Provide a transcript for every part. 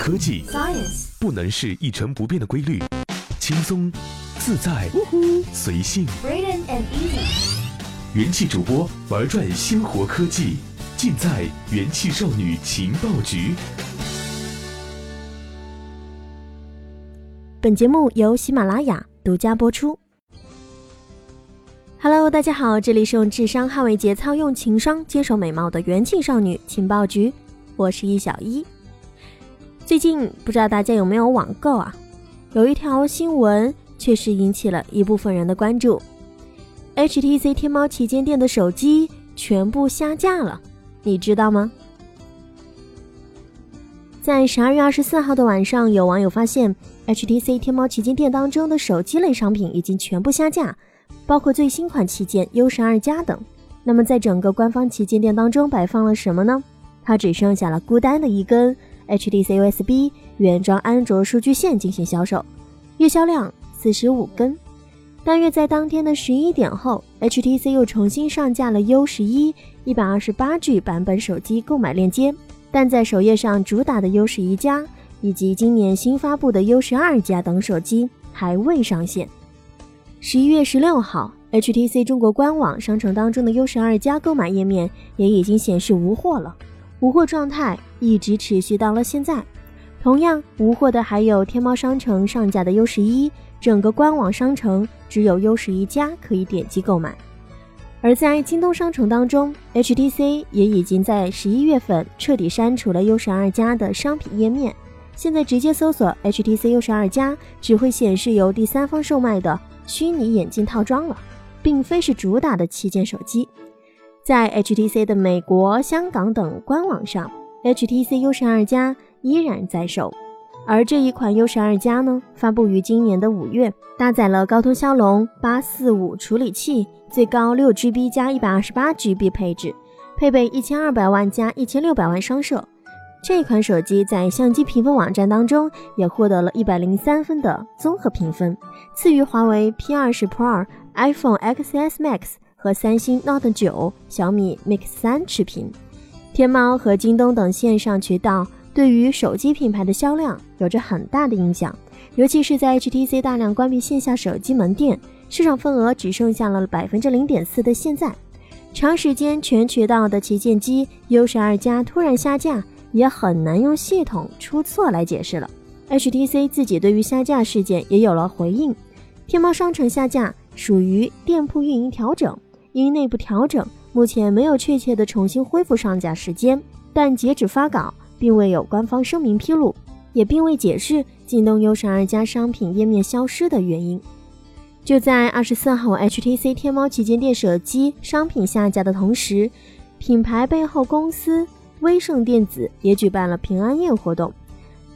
科技 Science，不能是一成不变的规律，轻松、自在、随性。Braden and Easy，元气主播玩转鲜活科技，尽在元气少女情报局。本节目由喜马拉雅独家播出。Hello，大家好，这里是用智商捍卫节操、用情商坚守美貌的元气少女情报局，我是易小一。最近不知道大家有没有网购啊？有一条新闻确实引起了一部分人的关注：HTC 天猫旗舰店的手机全部下架了，你知道吗？在十二月二十四号的晚上，有网友发现 HTC 天猫旗舰店当中的手机类商品已经全部下架，包括最新款旗舰 U 十二加等。那么，在整个官方旗舰店当中摆放了什么呢？它只剩下了孤单的一根 HTC USB 原装安卓数据线进行销售，月销量四十五根。但约在当天的十一点后，HTC 又重新上架了 U 十一一百二十八 G 版本手机购买链接。但在首页上主打的 U 十一加以及今年新发布的 U 十二加等手机还未上线。十一月十六号，HTC 中国官网商城当中的 U 十二加购买页面也已经显示无货了，无货状态一直持续到了现在。同样无货的还有天猫商城上架的 U 十一，整个官网商城只有 U 十一加可以点击购买。而在京东商城当中，HTC 也已经在十一月份彻底删除了 U 十二加的商品页面，现在直接搜索 HTC U 十二加，只会显示由第三方售卖的虚拟眼镜套装了，并非是主打的旗舰手机。在 HTC 的美国、香港等官网上，HTC U 十二加依然在售。而这一款 U 十二加呢，发布于今年的五月，搭载了高通骁龙八四五处理器，最高六 GB 加一百二十八 GB 配置，配备一千二百万加一千六百万双摄。这款手机在相机评分网站当中也获得了一百零三分的综合评分，次于华为 P 二十 Pro、iPhone XS Max 和三星 Note 九、小米 Mix 三持平。天猫和京东等线上渠道。对于手机品牌的销量有着很大的影响，尤其是在 HTC 大量关闭线下手机门店，市场份额只剩下了百分之零点四的现在，长时间全渠道的旗舰机 U 十二加突然下架，也很难用系统出错来解释了。HTC 自己对于下架事件也有了回应，天猫商城下架属于店铺运营调整，因内部调整，目前没有确切的重新恢复上架时间，但截止发稿。并未有官方声明披露，也并未解释京东优十二加商品页面消失的原因。就在二十四号，HTC 天猫旗舰店手机商品下架的同时，品牌背后公司威盛电子也举办了平安夜活动。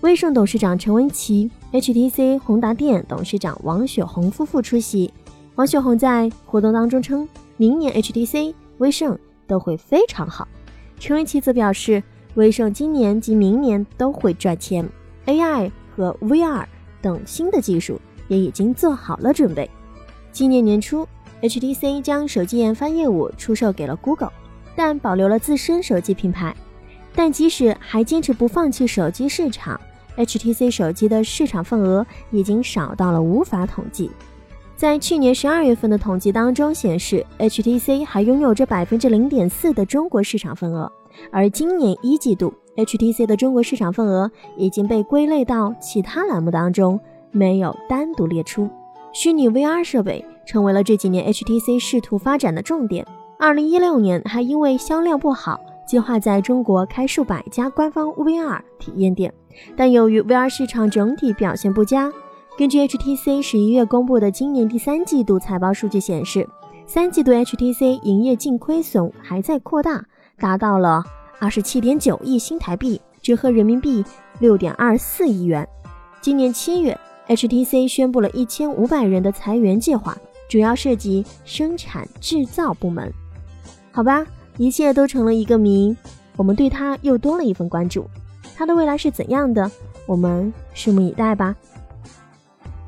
威盛董事长陈文琪、HTC 宏达电董事长王雪红夫妇出席。王雪红在活动当中称，明年 HTC、威盛都会非常好。陈文琪则表示。威盛今年及明年都会赚钱，AI 和 VR 等新的技术也已经做好了准备。今年年初，HTC 将手机研发业务出售给了 Google，但保留了自身手机品牌。但即使还坚持不放弃手机市场，HTC 手机的市场份额已经少到了无法统计。在去年十二月份的统计当中显示，HTC 还拥有着百分之零点四的中国市场份额。而今年一季度，HTC 的中国市场份额已经被归类到其他栏目当中，没有单独列出。虚拟 VR 设备成为了这几年 HTC 试图发展的重点。二零一六年还因为销量不好，计划在中国开数百家官方 VR 体验店，但由于 VR 市场整体表现不佳。根据 HTC 十一月公布的今年第三季度财报数据显示，三季度 HTC 营业净亏损还在扩大。达到了二十七点九亿新台币，折合人民币六点二四亿元。今年七月，HTC 宣布了一千五百人的裁员计划，主要涉及生产制造部门。好吧，一切都成了一个谜，我们对它又多了一份关注。它的未来是怎样的？我们拭目以待吧。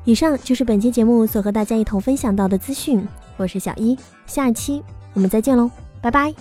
以上就是本期节目所和大家一同分享到的资讯，我是小一，下期我们再见喽，拜拜。